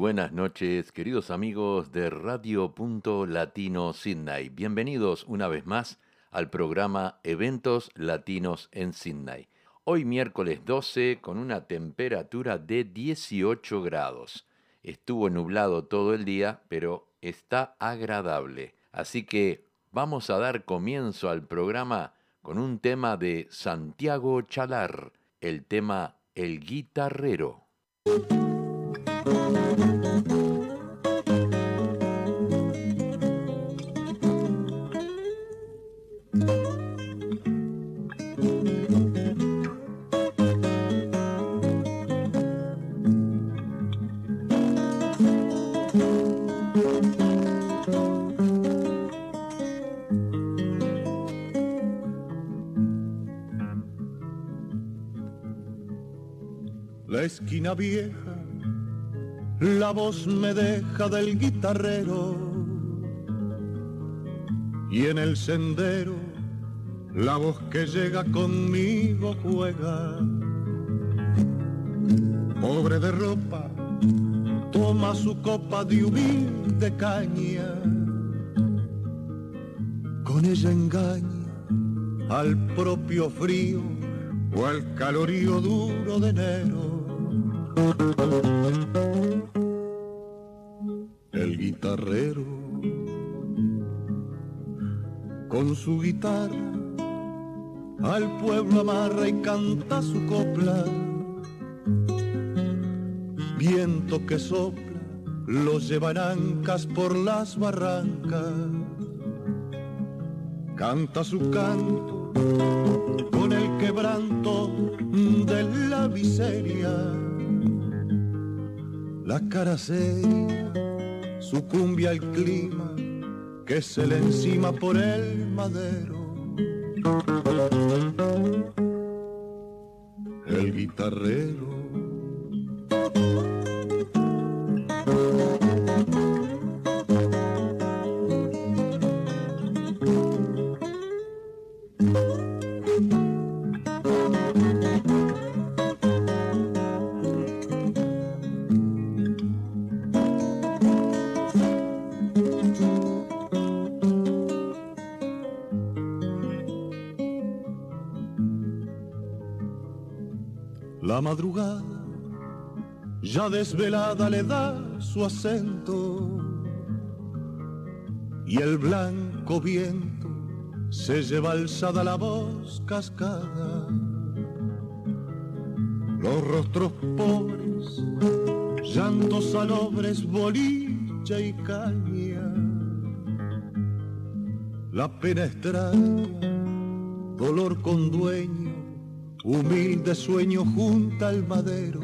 Buenas noches, queridos amigos de Radio Punto Latino Sydney. Bienvenidos una vez más al programa Eventos Latinos en Sydney. Hoy miércoles 12 con una temperatura de 18 grados. Estuvo nublado todo el día, pero está agradable. Así que vamos a dar comienzo al programa con un tema de Santiago Chalar, el tema El guitarrero. La esquina vieja, la voz me deja del guitarrero y en el sendero la voz que llega conmigo juega. Pobre de ropa, toma su copa de humilde caña, con ella engaña al propio frío o al calorío duro de enero. Con su guitarra al pueblo amarra y canta su copla. Viento que sopla los lleva en ancas por las barrancas. Canta su canto con el quebranto de la miseria la cara seria sucumbe al clima que se le encima por el madero. El guitarrero madrugada ya desvelada le da su acento y el blanco viento se lleva alzada la voz cascada. Los rostros pobres, llantos salobres, bolilla y caña. La pena extraña, dolor con dueño, humilde sueño junto al madero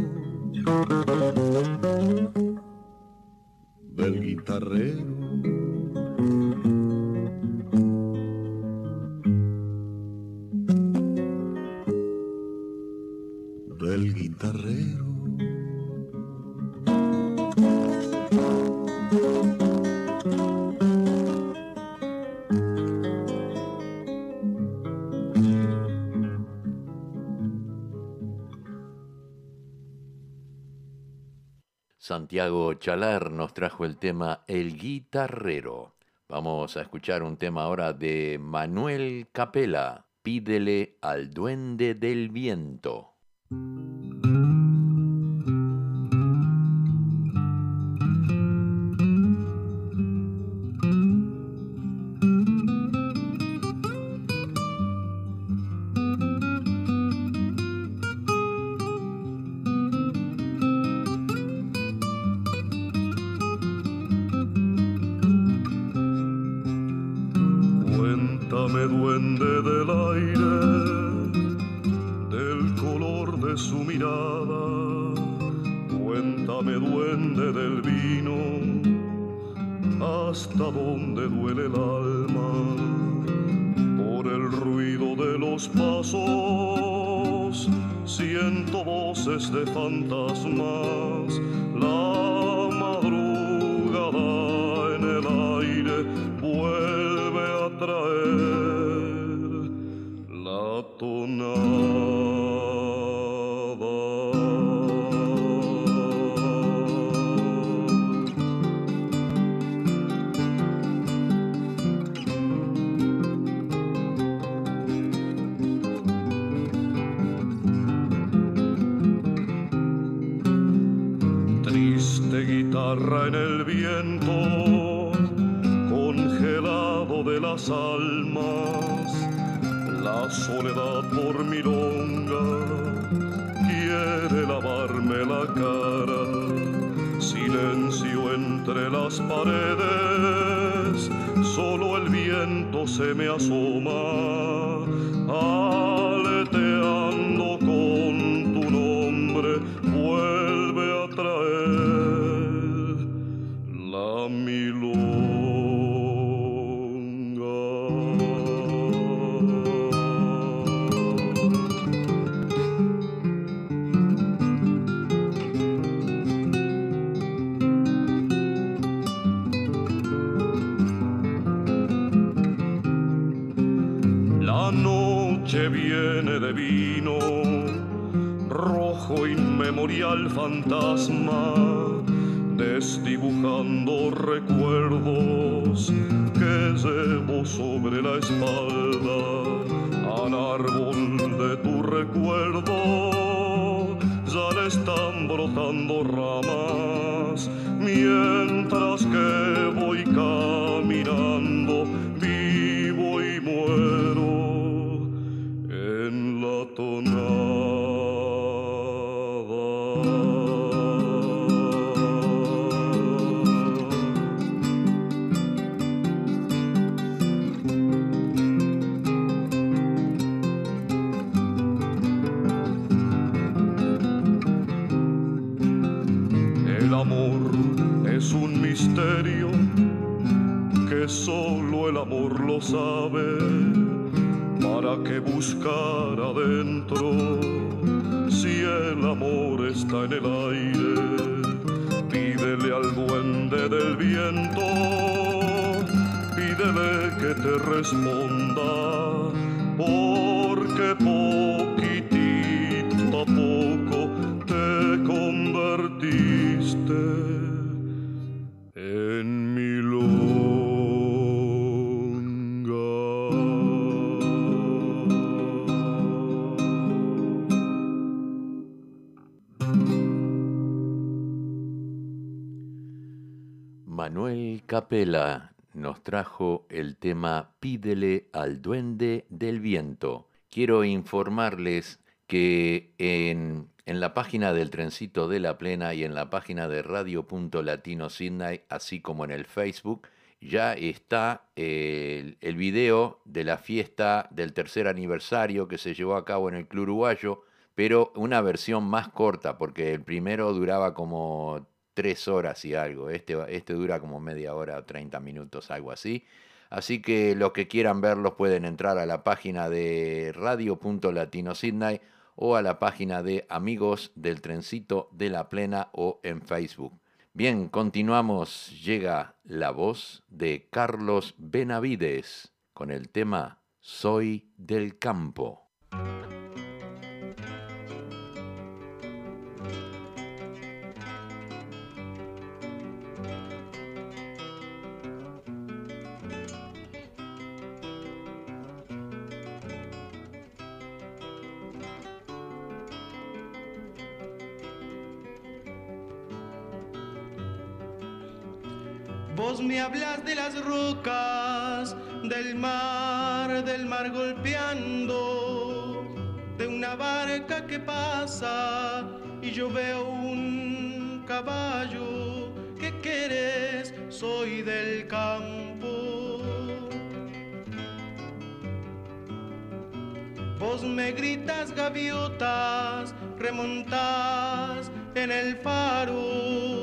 del guitarrero. Santiago Chalar nos trajo el tema El guitarrero. Vamos a escuchar un tema ahora de Manuel Capela. Pídele al duende del viento. En el tema Pídele al duende del viento. Quiero informarles que en en la página del Trencito de la Plena y en la página de Radio.Latino Sydney, así como en el Facebook, ya está el, el, video de la fiesta del tercer aniversario que se llevó a cabo en el Club Uruguayo, pero una versión más corta, porque el primero duraba como tres horas y algo, este, este dura como media hora o 30 minutos, algo así. Así que los que quieran verlos pueden entrar a la página de Radio.Latino Sydney o a la página de Amigos del Trencito de la Plena o en Facebook. Bien, continuamos. Llega la voz de Carlos Benavides con el tema Soy del campo. Del mar, del mar golpeando, de una barca que pasa y yo veo un caballo. ¿Qué quieres? Soy del campo. Vos me gritas gaviotas, remontás en el faro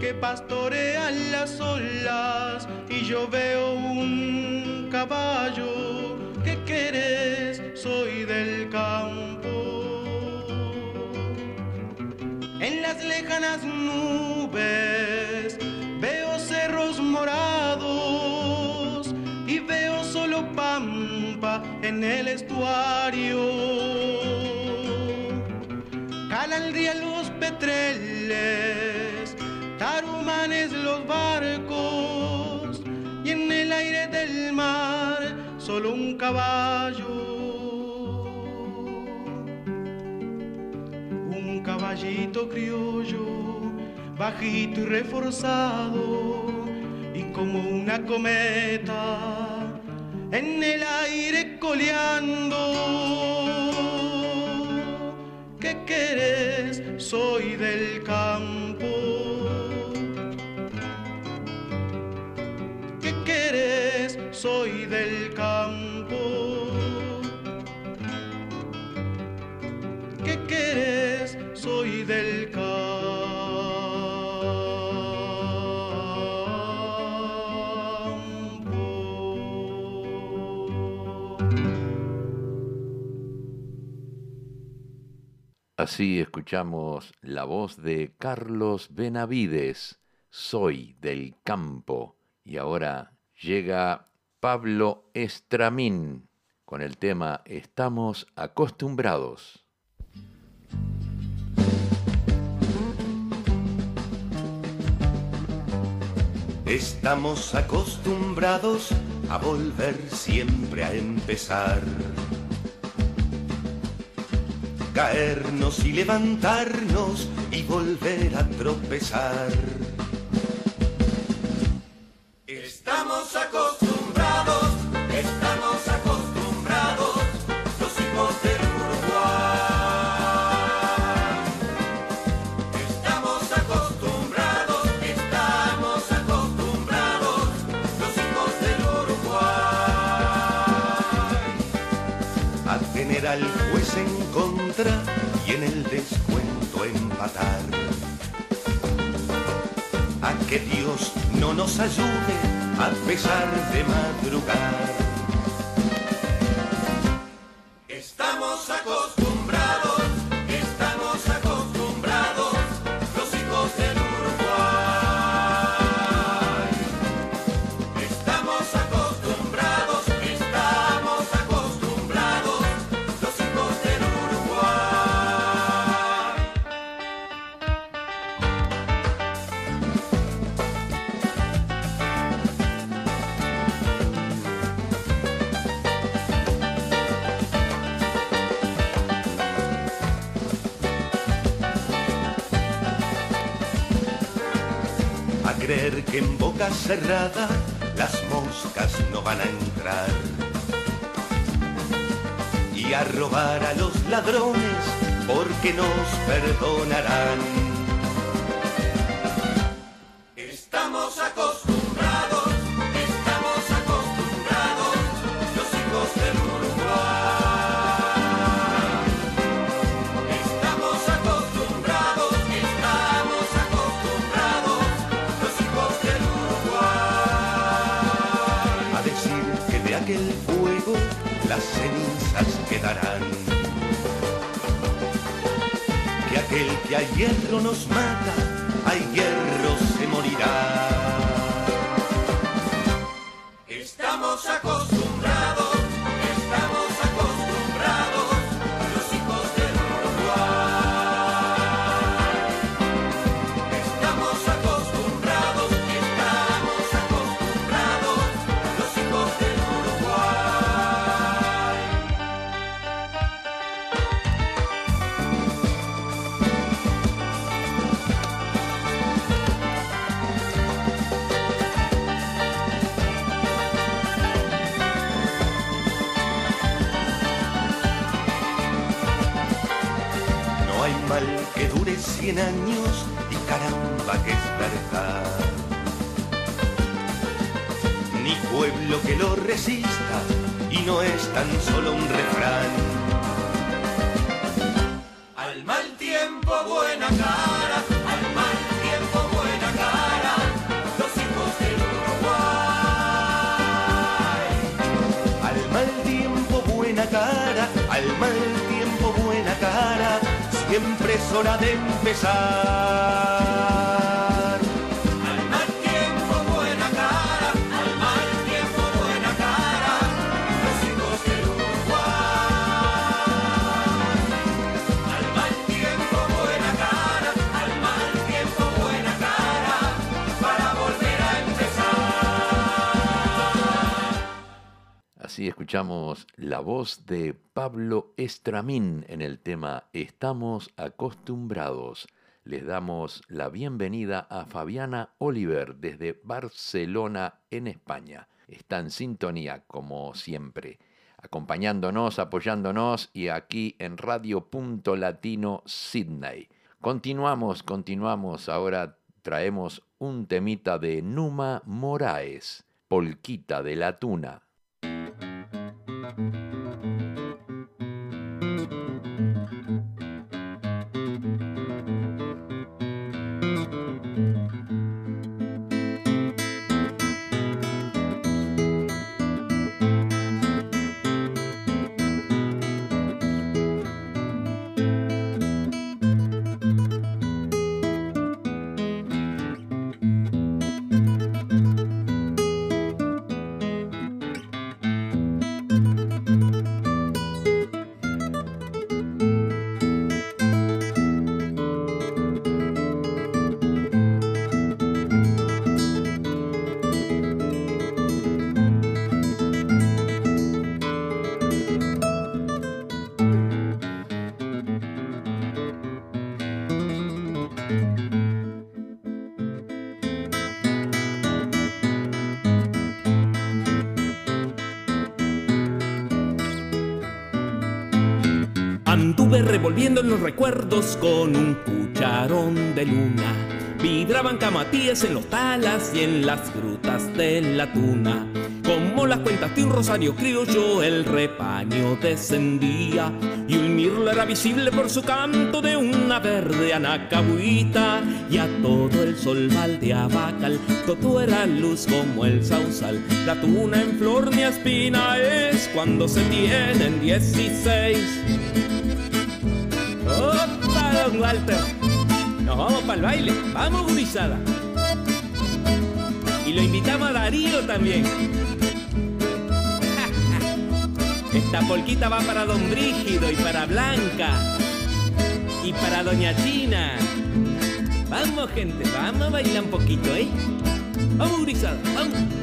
que pastorean las olas y yo veo un caballo. ¿Qué querés? Soy del campo. En las lejanas nubes veo cerros morados y veo solo pampa en el estuario. Calan día los petreles, barcos y en el aire del mar solo un caballo. Un caballito criollo, bajito y reforzado y como una cometa en el aire coleando. ¿Qué querés? Soy del campo. Así escuchamos la voz de Carlos Benavides, Soy del campo. Y ahora llega Pablo Estramín con el tema Estamos acostumbrados. Estamos acostumbrados a volver siempre a empezar. Caernos y levantarnos y volver a tropezar. Estamos acostumbrados, A que Dios no nos ayude a pesar de madrugar. Cerrada las moscas no van a entrar y a robar a los ladrones porque nos perdonarán. A ni pueblo que lo resista, y no es tan solo un refrán. Al mal tiempo buena cara, al mal tiempo buena cara, los hijos del Uruguay. Al mal tiempo buena cara, al mal tiempo buena cara, siempre es hora de empezar. Escuchamos la voz de Pablo Estramín en el tema Estamos acostumbrados. Les damos la bienvenida a Fabiana Oliver desde Barcelona, en España. Está en sintonía, como siempre, acompañándonos, apoyándonos y aquí en Radio Punto Latino Sydney. Continuamos, continuamos. Ahora traemos un temita de Numa Moraes, Polquita de la Tuna. Revolviendo en los recuerdos con un cucharón de luna. Vibraban camatíes en los talas y en las frutas de la tuna. Como las cuentas de un rosario criollo, el repaño descendía y un mirlo era visible por su canto de una verde anacabuita. Y a todo el sol baldeaba cal, todo era luz como el sausal. La tuna en flor ni espina es cuando se tienen 16. Walter. Nos vamos para el baile. Vamos, gurizada. Y lo invitamos a Darío también. Esta polquita va para Don Brígido y para Blanca. Y para Doña China. Vamos, gente, vamos a bailar un poquito, ¿eh? Vamos, gurizada, vamos.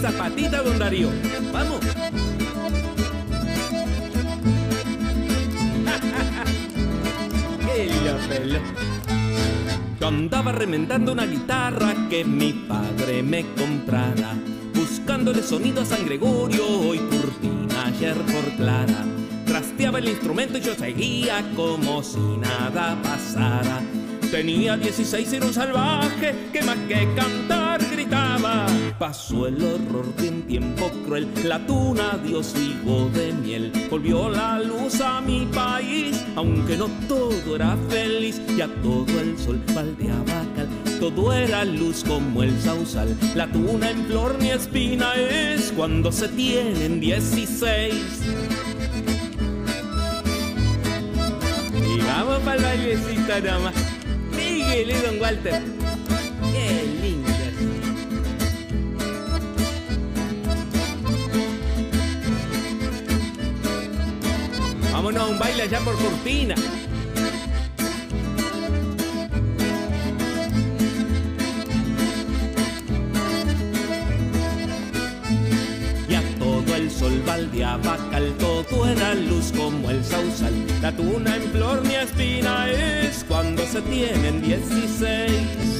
Mueva esa patita, don Darío. Vamos. Yo andaba remendando una guitarra que mi padre me comprara, buscándole sonido a San Gregorio y Curtina ayer por Clara. Trasteaba el instrumento y yo seguía como si nada pasara. Tenía 16 y era un salvaje que más que cantar gritaba. Pasó el horror de un tiempo cruel, la tuna dio su de miel. Volvió la luz a mi país, aunque no todo era feliz. Ya todo el sol baldeaba cal, todo era luz como el sausal. La tuna en flor ni espina es cuando se tienen 16. Y vamos para el bailecito nada Síguele, don Walter. Qué lindo. Vámonos a un baile allá por Cortina. Sol baldeaba cal, todo era luz como el sausal. La tuna en flor ni espina es cuando se tienen 16.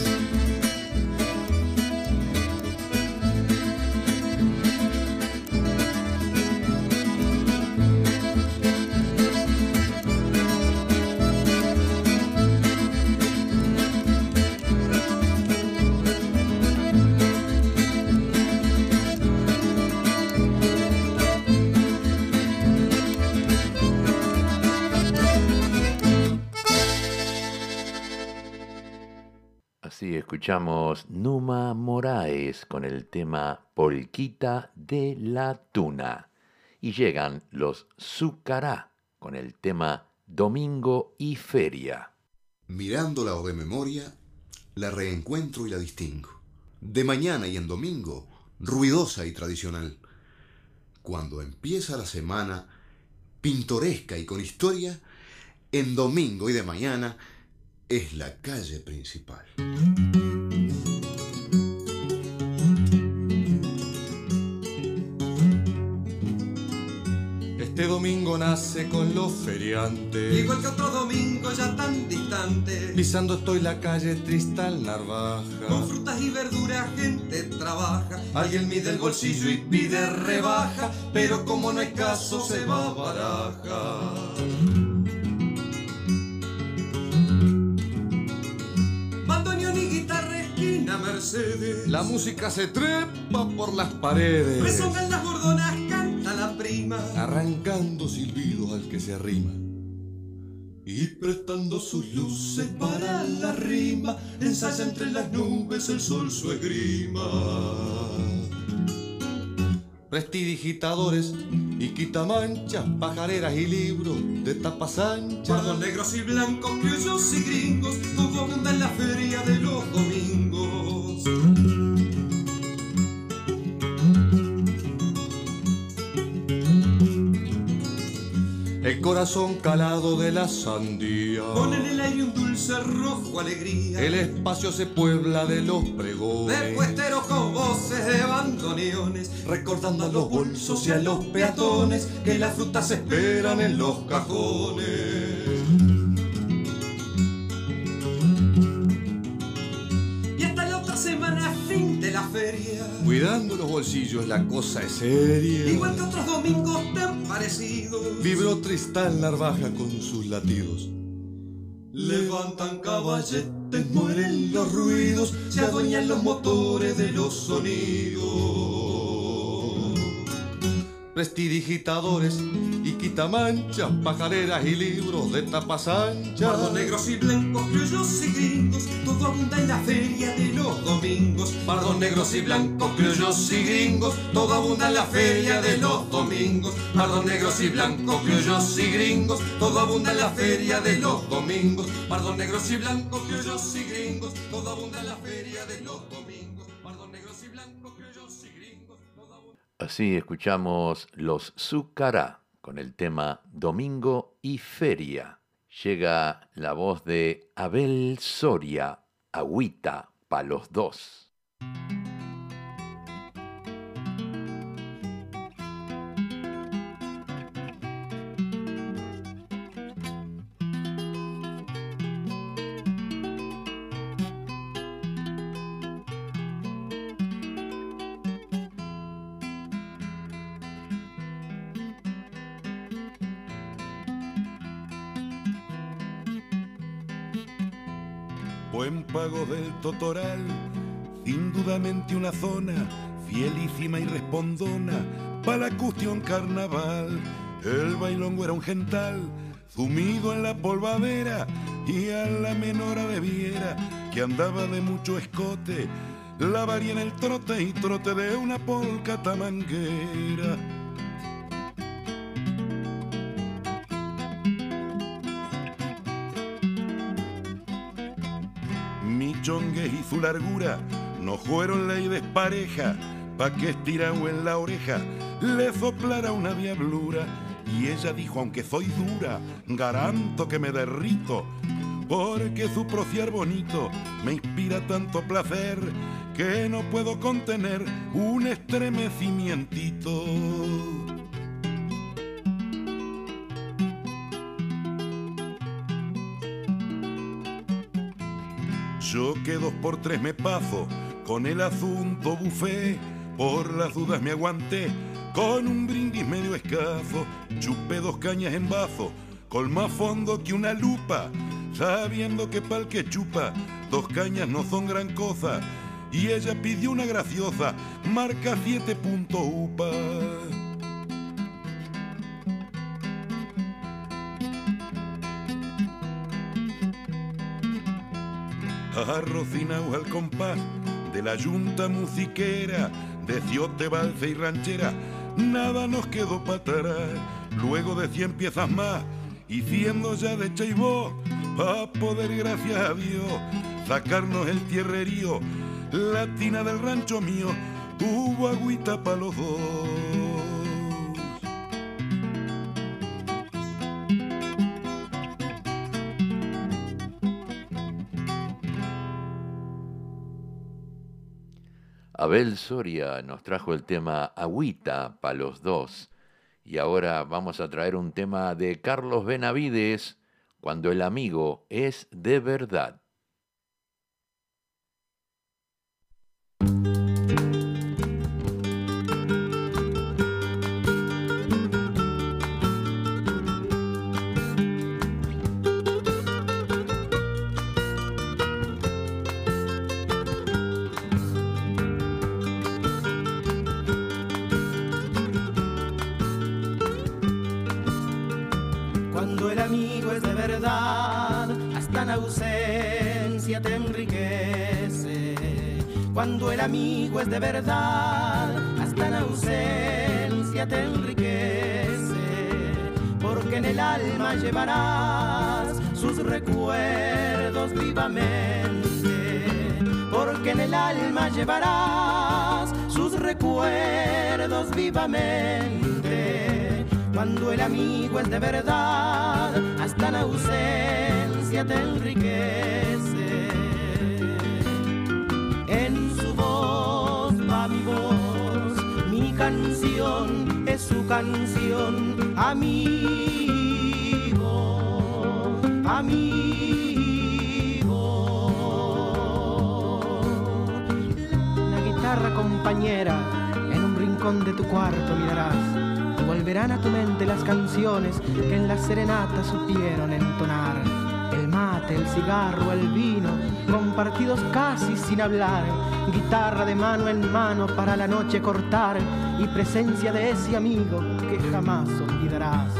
Escuchamos Numa Moraes con el tema Polquita de la Tuna. Y llegan los Zucará con el tema Domingo y Feria. Mirándola o de memoria, la reencuentro y la distingo. De mañana y en domingo, ruidosa y tradicional. Cuando empieza la semana, pintoresca y con historia, en domingo y de mañana, es la calle principal. Este domingo nace con los feriantes. Igual que otro domingo ya tan distante. Pisando estoy la calle Tristal Narvaja. Con frutas y verduras gente trabaja. Alguien mide el bolsillo y pide rebaja. Pero como no hay caso se va a baraja. Mercedes. La música se trepa por las paredes. Resonan las gordonas, canta la prima. Arrancando silbidos al que se arrima. Y prestando sus luces para la rima, ensaya entre las nubes el sol su esgrima. Prestidigitadores y quitamanchas, pajareras y libros de tapas anchas. Pardos negros y blancos, criollos y gringos, todo abunda en la feria de los domingos. El corazón calado de la sandía. Pone en el aire un dulce rojo alegría. El espacio se puebla de los pregones. De puesteros con voces de bandoneones. Recordando a los bolsos y a los peatones. Que las frutas se esperan en los cajones. Feria. Cuidando los bolsillos, la cosa es seria. Igual que otros domingos tan parecidos. Vibró Tristán Narvaja con sus latidos. Levantan caballetes, mueren los ruidos, se adueñan los motores de los sonidos. Prestidigitadores y quitamanchas, pajareras y libros de tapas anchas. Pardos negros y blancos, criollos y gringos, todo abunda en la feria de los domingos. Pardos negros y blancos, criollos y gringos, todo abunda en la feria de los domingos. Pardos negros y blancos, criollos y gringos, todo abunda en la feria de los domingos. Pardos negros y blancos, criollos y gringos, todo abunda en la feria de los domingos. Así escuchamos los Zucará con el tema Domingo y Feria. Llega la voz de Abel Soria, Agüita pa' los dos. Totoral, indudamente una zona fielísima y respondona para la cuestión carnaval. El bailongo era un gental, sumido en la polvadera y a la menora de que andaba de mucho escote, la varía en el trote y trote de una polca tamanguera. Su largura no fueron ley despareja, pa' que estirado en la oreja le soplara una diablura. Y ella dijo, aunque soy dura, garanto que me derrito, porque su prociar bonito me inspira tanto placer que no puedo contener un estremecimientito. Que dos por tres me paso con el asunto bufé, por las dudas me aguanté con un brindis medio escaso, chupé dos cañas en bazo, con más fondo que una lupa, sabiendo que pa'l que chupa dos cañas no son gran cosa, y ella pidió una graciosa, marca 7 arrocinao al compás de la yunta musiquera, de ciote, balsa y ranchera, nada nos quedó para. Luego de cien piezas más, y siendo ya de Cheibó, a poder, gracias a Dios, sacarnos el tierrerío, la tina del rancho mío, hubo agüita para los dos. Abel Soria nos trajo el tema Agüita para los dos. Y ahora vamos a traer un tema de Carlos Benavides, cuando el amigo es de verdad. Cuando el amigo es de verdad, hasta en ausencia te enriquece, porque en el alma llevarás sus recuerdos vivamente, porque en el alma llevarás sus recuerdos vivamente. Cuando el amigo es de verdad, hasta en ausencia te enriquece canción es su canción, amigo, amigo. La guitarra compañera en un rincón de tu cuarto mirarás volverán a tu mente las canciones que en la serenata supieron entonar. El mate, el cigarro, el vino, compartidos casi sin hablar guitarra de mano en mano para la noche cortar y presencia de ese amigo que jamás olvidarás.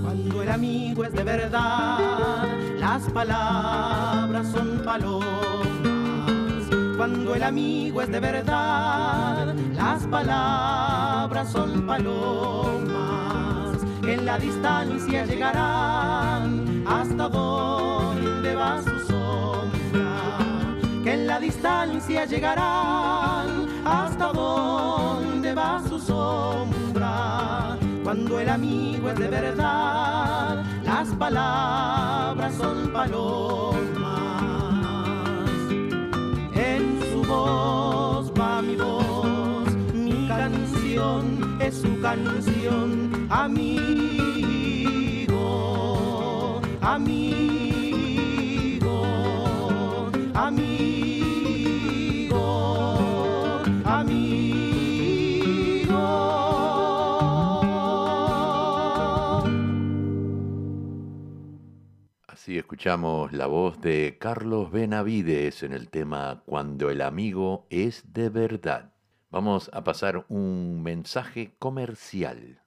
Cuando el amigo es de verdad, las palabras son palomas. Cuando el amigo es de verdad, las palabras son palomas. En la distancia llegarán hasta donde va su que en la distancia llegarán hasta donde va su sombra. Cuando el amigo es de verdad, las palabras son palomas. Voz va mi voz, mi canción es su canción, amigo, amigo. Así escuchamos la voz de Carlos Benavides en el tema Cuando el amigo es de verdad. Vamos a pasar un mensaje comercial.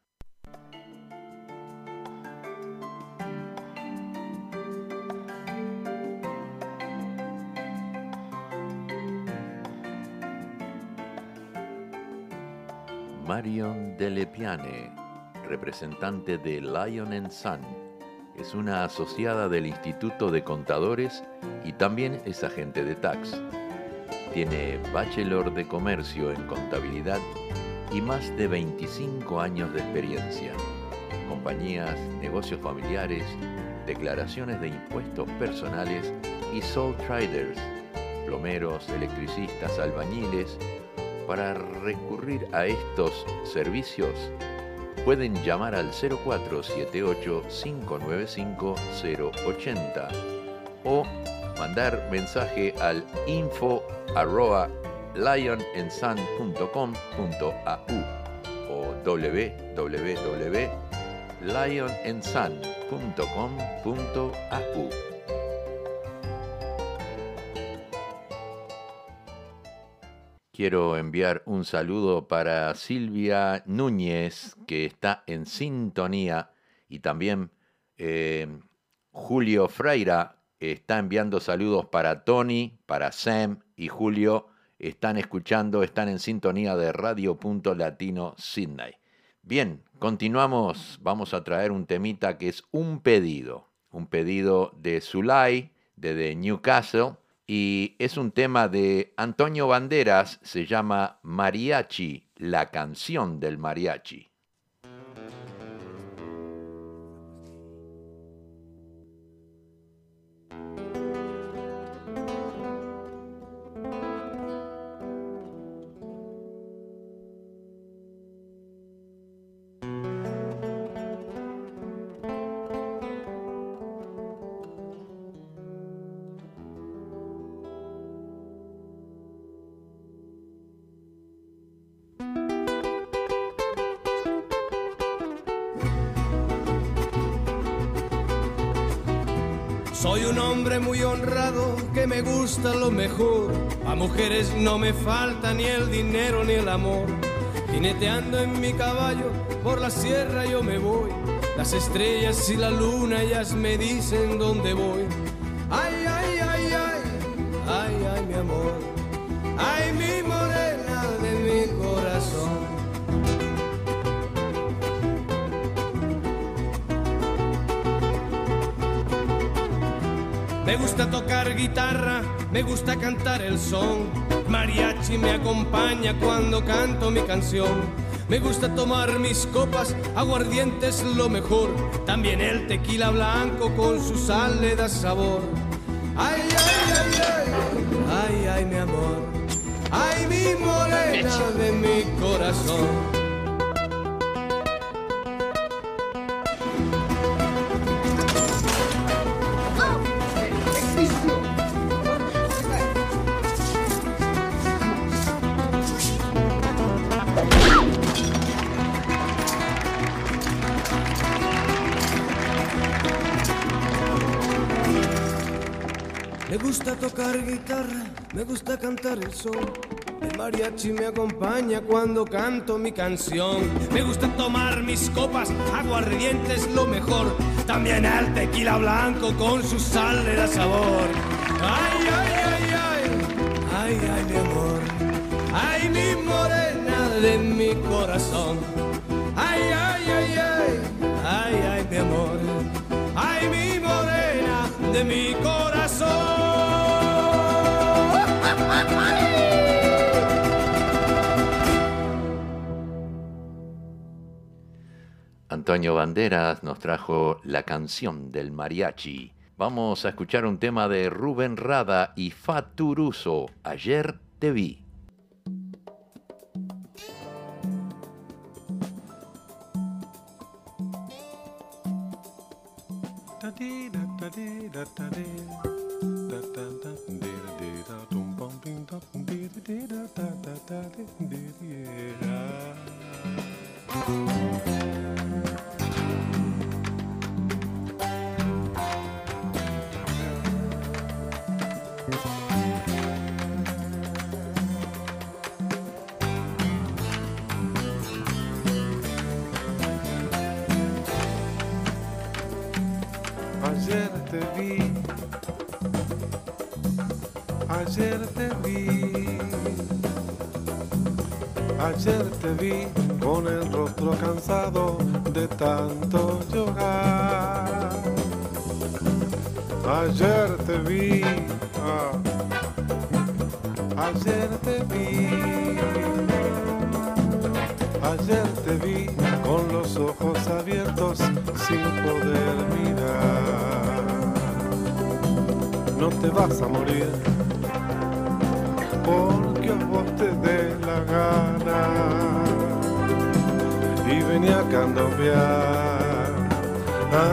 Marion Delepiane, representante de Lion Sun es una asociada del Instituto de Contadores y también es agente de tax. Tiene bachelor de comercio en contabilidad y más de 25 años de experiencia. Compañías, negocios familiares, declaraciones de impuestos personales y sole traders, plomeros, electricistas, albañiles. Para recurrir a estos servicios, pueden llamar al 0478-595-080 o mandar mensaje al info arroba o www.lionandsun.com.au Quiero enviar un saludo para Silvia Núñez, que está en sintonía, y también eh, Julio Freira está enviando saludos para Tony, para Sam y Julio. Están escuchando, están en sintonía de Radio Punto Latino Sydney. Bien, continuamos. Vamos a traer un temita que es un pedido. Un pedido de Zulay, de The Newcastle. Y es un tema de Antonio Banderas, se llama Mariachi, la canción del mariachi. Lo mejor. A mujeres no me falta ni el dinero ni el amor. Jineteando en mi caballo por la sierra yo me voy. Las estrellas y la luna ellas me dicen dónde voy. Guitarra, me gusta cantar el son. Mariachi me acompaña cuando canto mi canción. Me gusta tomar mis copas, aguardiente es lo mejor. También el tequila blanco con su sal le da sabor. Ay, ay, ay, ay, ay, ay, mi amor. Ay, mi morena de mi corazón. Tocar guitarra, me gusta cantar el son. El mariachi me acompaña cuando canto mi canción. Me gusta tomar mis copas, aguardiente es lo mejor. También el tequila blanco con su sal le da sabor. Ay, ay, ay, ay, ay, ay, mi amor. Ay, mi morena de mi corazón. Ay, ay, ay, ay, ay, ay, mi amor. Ay, mi morena de mi Antonio Banderas nos trajo la canción del mariachi. Vamos a escuchar un tema de Rubén Rada y Faturuso. Ayer te vi. Ayer te vi con el rostro cansado de tanto llorar. Ayer te vi, ah, ayer te vi, ayer te vi con los ojos abiertos sin poder mirar. No te vas a morir porque venía a cambiar a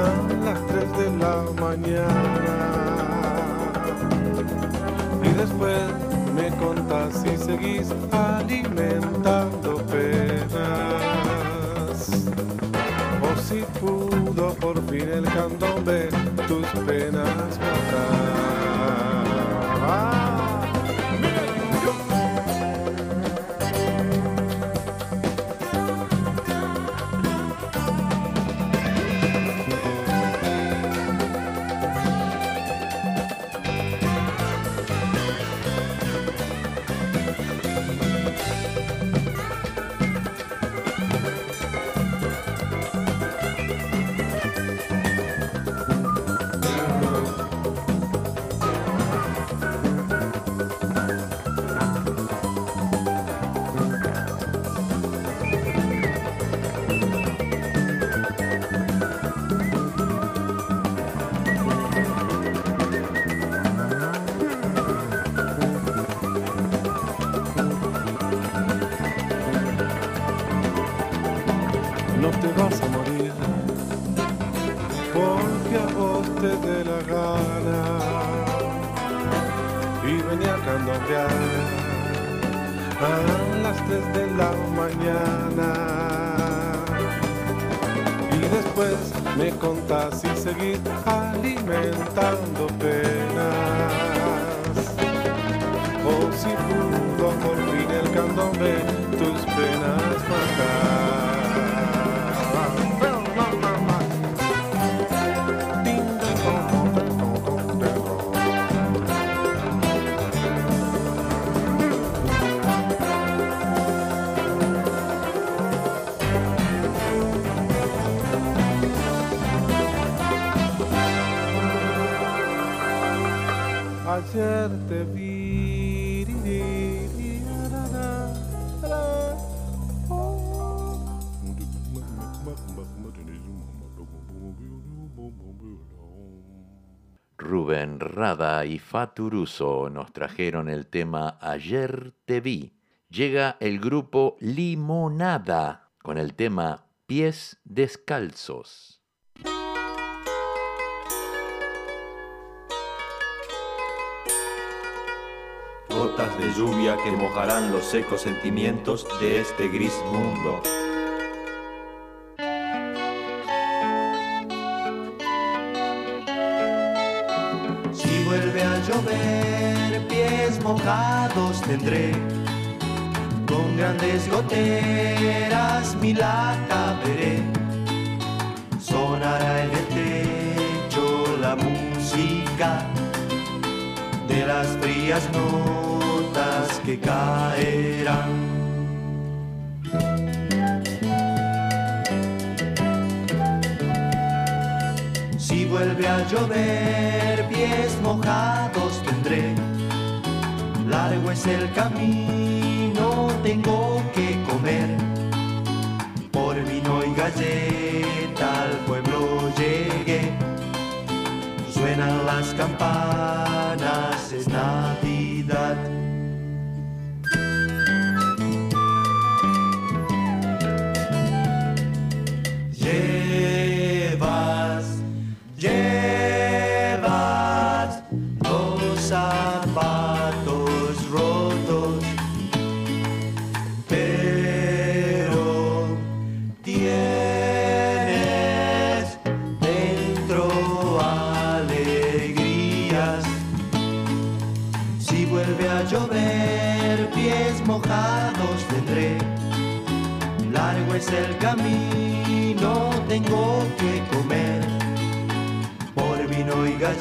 las 3 de la mañana y después me contás si seguís alimentando penas o si pudo por fin el candombe tus penas matar. Dé la gana y venía a candombear a las 3 de la mañana. Y después me contás y seguir alimentando penas. O si pudo por fin el candombe tus penas matar. Rubén Rada y Faturuso nos trajeron el tema Ayer te vi. Llega el grupo Limonada con el tema Pies descalzos. Gotas de lluvia que mojarán los secos sentimientos de este gris mundo. Si vuelve a llover, pies mojados tendré. Con grandes goteras mi lata veré. Sonará en el techo la música las frías notas que caerán. Si vuelve a llover, pies mojados tendré. Largo es el camino, tengo que comer. Por vino y galleta al pueblo Suenan las campanas, es Navidad.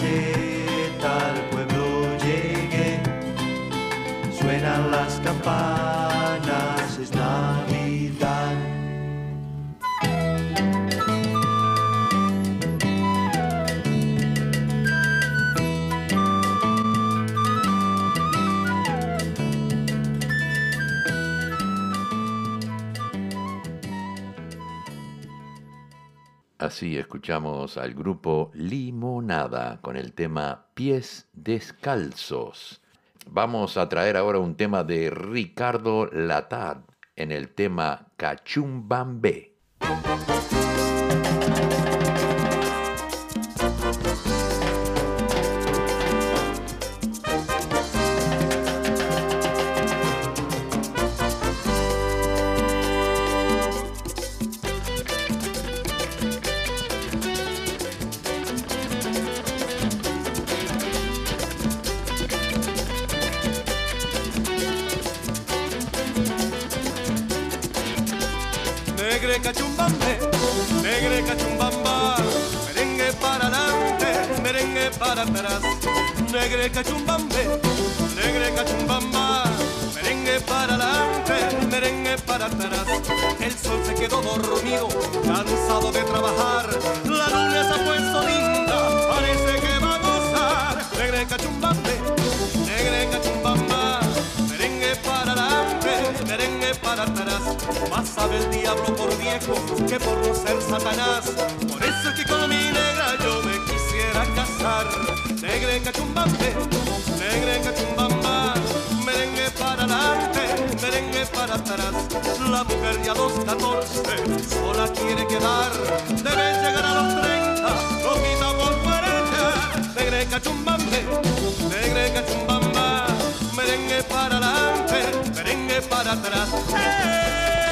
Galleta al pueblo llegué. Suenan las campanas, Así escuchamos al grupo Limonada con el tema Pies descalzos. Vamos a traer ahora un tema de Ricardo Latad en el tema Cachumbambé. Cachumbambe, negre cachumbamba, merengue para adelante, merengue para atrás. Negre cachumbambe, negre cachumbamba, merengue para adelante, merengue para atrás. El sol se quedó dormido, cansado de trabajar. La luna se ha puesto linda, parece que va a gozar. Negre cachumbambe, sabe el diablo por viejo que por no ser Satanás. Por eso es que con mi negra yo me quisiera casar. Negre cachumbambe, negre cachumbamba, merengue para adelante, merengue para atrás. La mujer ya los 14 sola quiere quedar, debe llegar a los 30, lo quita por 40. Negre cachumbambe, negre cachumbamba, merengue para adelante, merengue para atrás. Cachumba,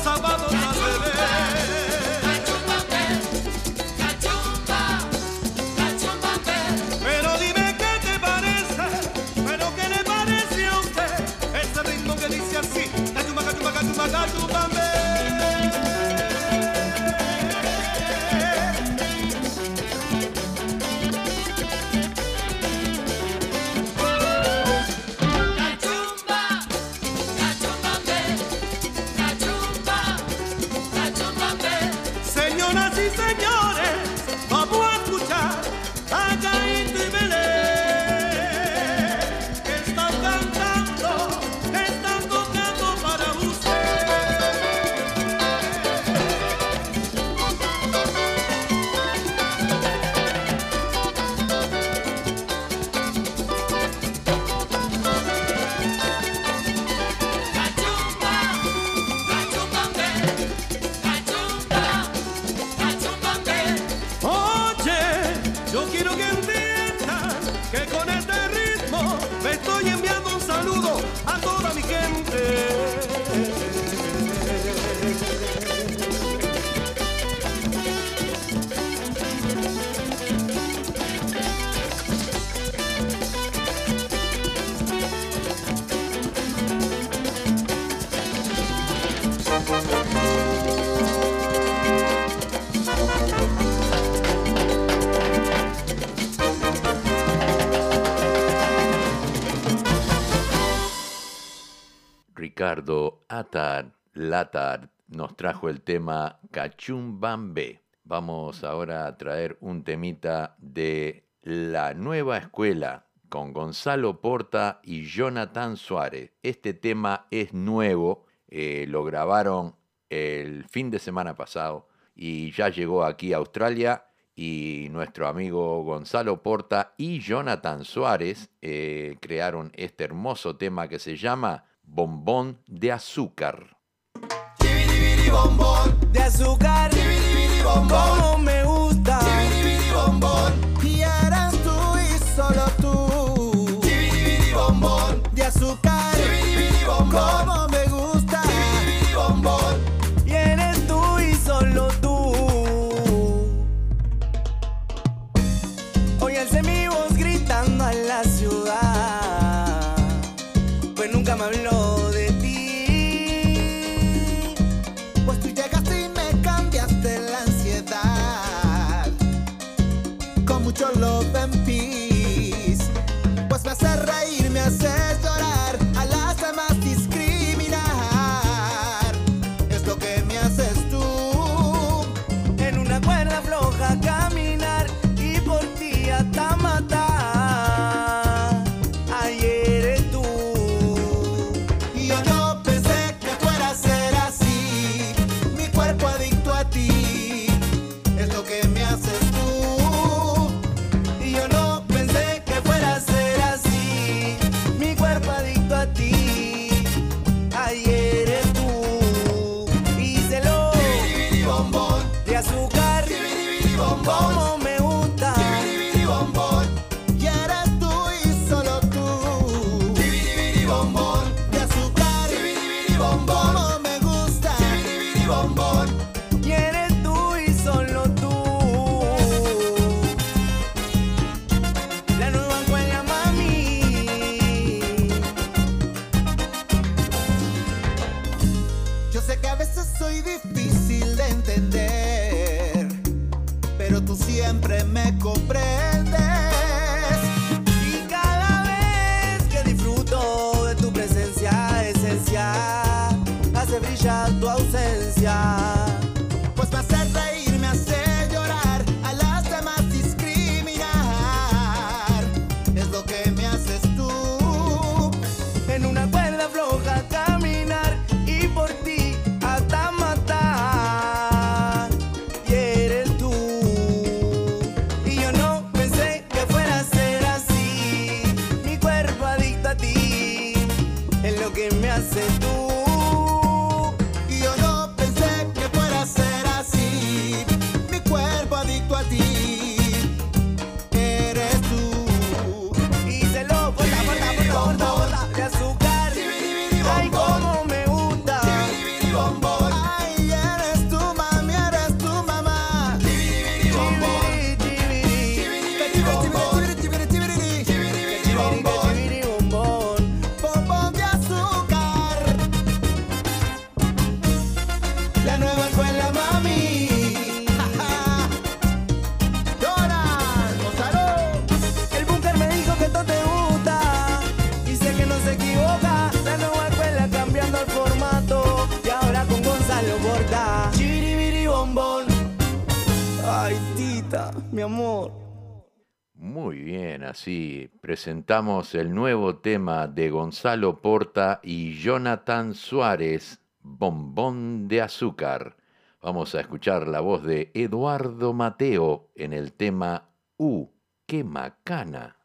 Salvador. El tema Cachumbambe. Vamos ahora a traer un temita de la nueva escuela con Gonzalo Porta y Jonathan Suárez. Este tema es nuevo, eh, lo grabaron el fin de semana pasado y ya llegó aquí a Australia y nuestro amigo Gonzalo Porta y Jonathan Suárez eh, crearon este hermoso tema que se llama Bombón de Azúcar. Bombón de azúcar. Como me gusta. bombón. Y eres tú y solo tú. bombón de azúcar. Como me gusta. presentamos el nuevo tema de Gonzalo Porta y Jonathan Suárez, Bombón de Azúcar. Vamos a escuchar la voz de Eduardo Mateo en el tema U, qué macana.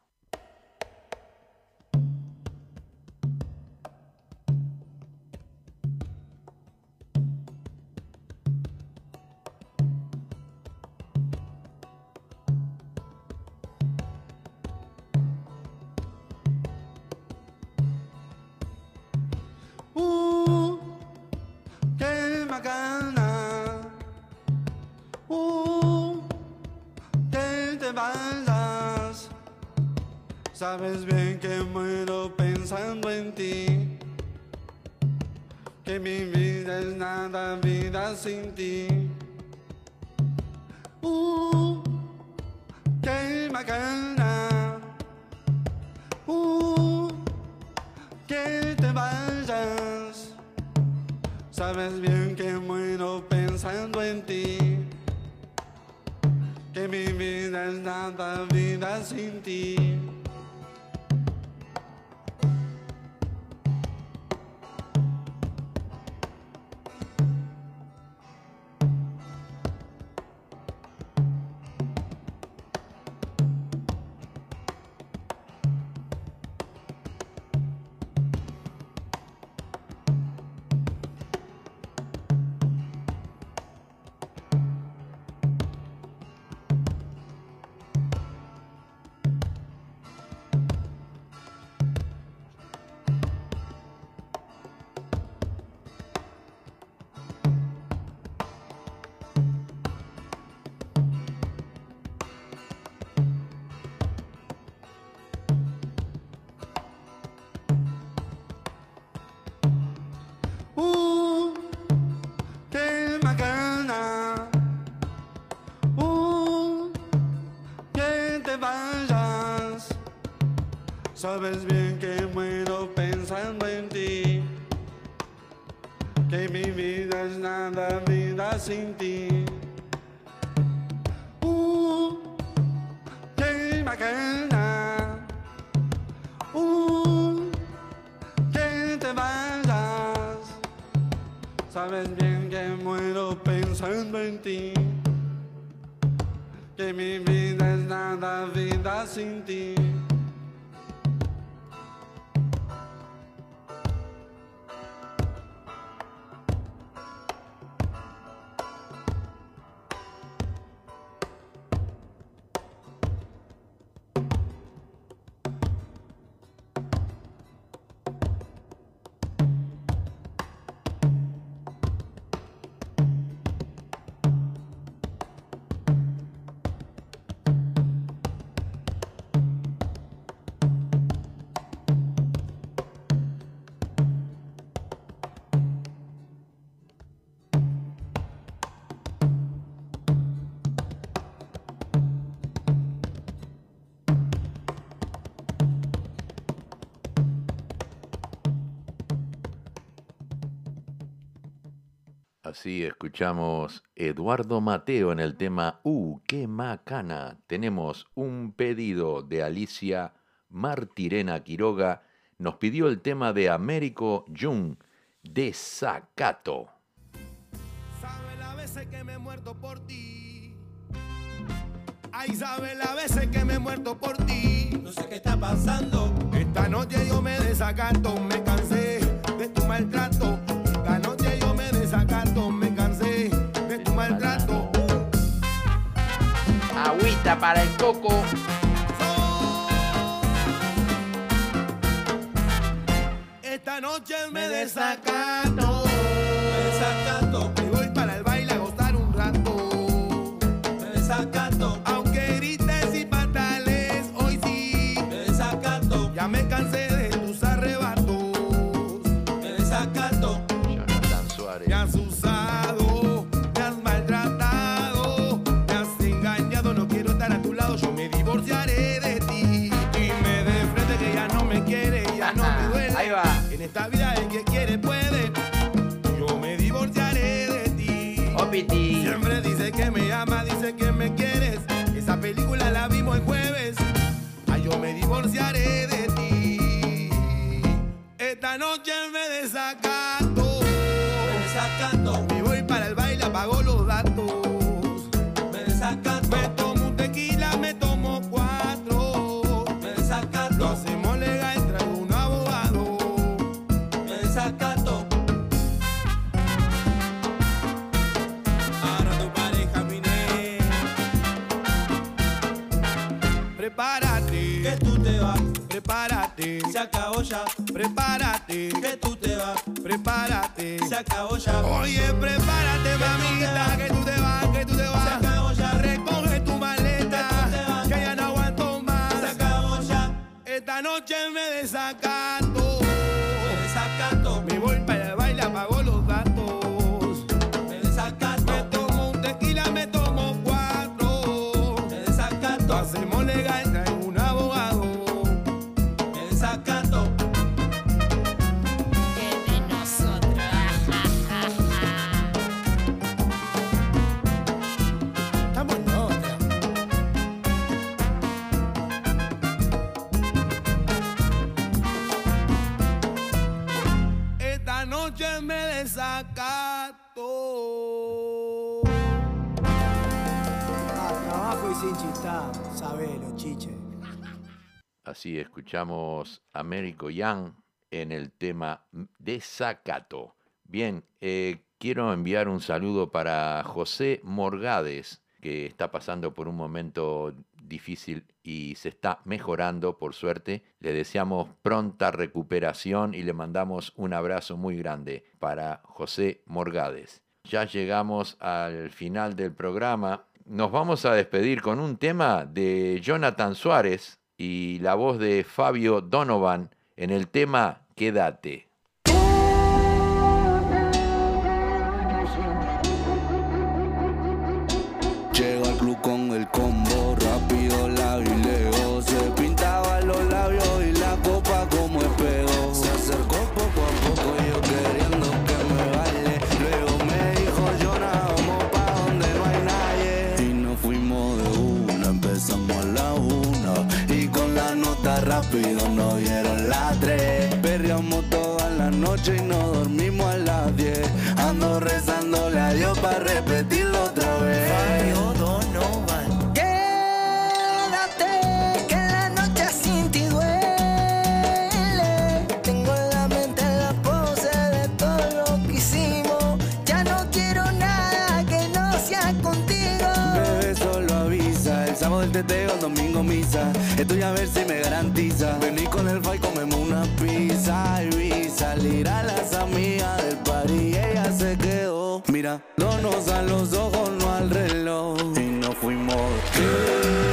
Sí, escuchamos Eduardo Mateo en el tema Uh, qué macana. Tenemos un pedido de Alicia Martirena Quiroga. Nos pidió el tema de Américo Jung, Desacato. Sabe las veces que me muerto por ti. Ay, sabe las veces que me he muerto por ti. No sé qué está pasando. Esta noche yo me desacato, me cansé de tu maltrato para el coco. Esta noche me desacato. Prepárate, Se acabó ya. Oye, prepárate, que mamita, que tú te vas, que tú te vas. Se acabó ya. Recoge tu maleta, que, ya no aguanto más. Se acabó ya. Esta noche me desacato. Rossi, escuchamos Américo Young en el tema Desacato. Bien, eh, quiero enviar un saludo para José Morgades, que está pasando por un momento difícil y se está mejorando, por suerte. Le deseamos pronta recuperación y le mandamos un abrazo muy grande para José Morgades. Ya llegamos al final del programa. Nos vamos a despedir con un tema de Jonathan Suárez, y la voz de Fabio Donovan en el tema Quédate. domingo misa. Estoy a ver si me garantiza. Vení con el y comemos una pizza. Y vi salir a las amigas del par y ella se quedó. Mira, donos a los ojos, no al reloj. Y no fuimos.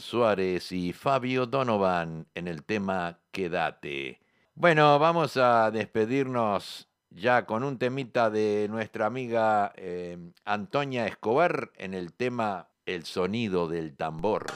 Suárez y Fabio Donovan en el tema Quédate. Bueno, vamos a despedirnos ya con un temita de nuestra amiga eh, Antonia Escobar en el tema El sonido del tambor.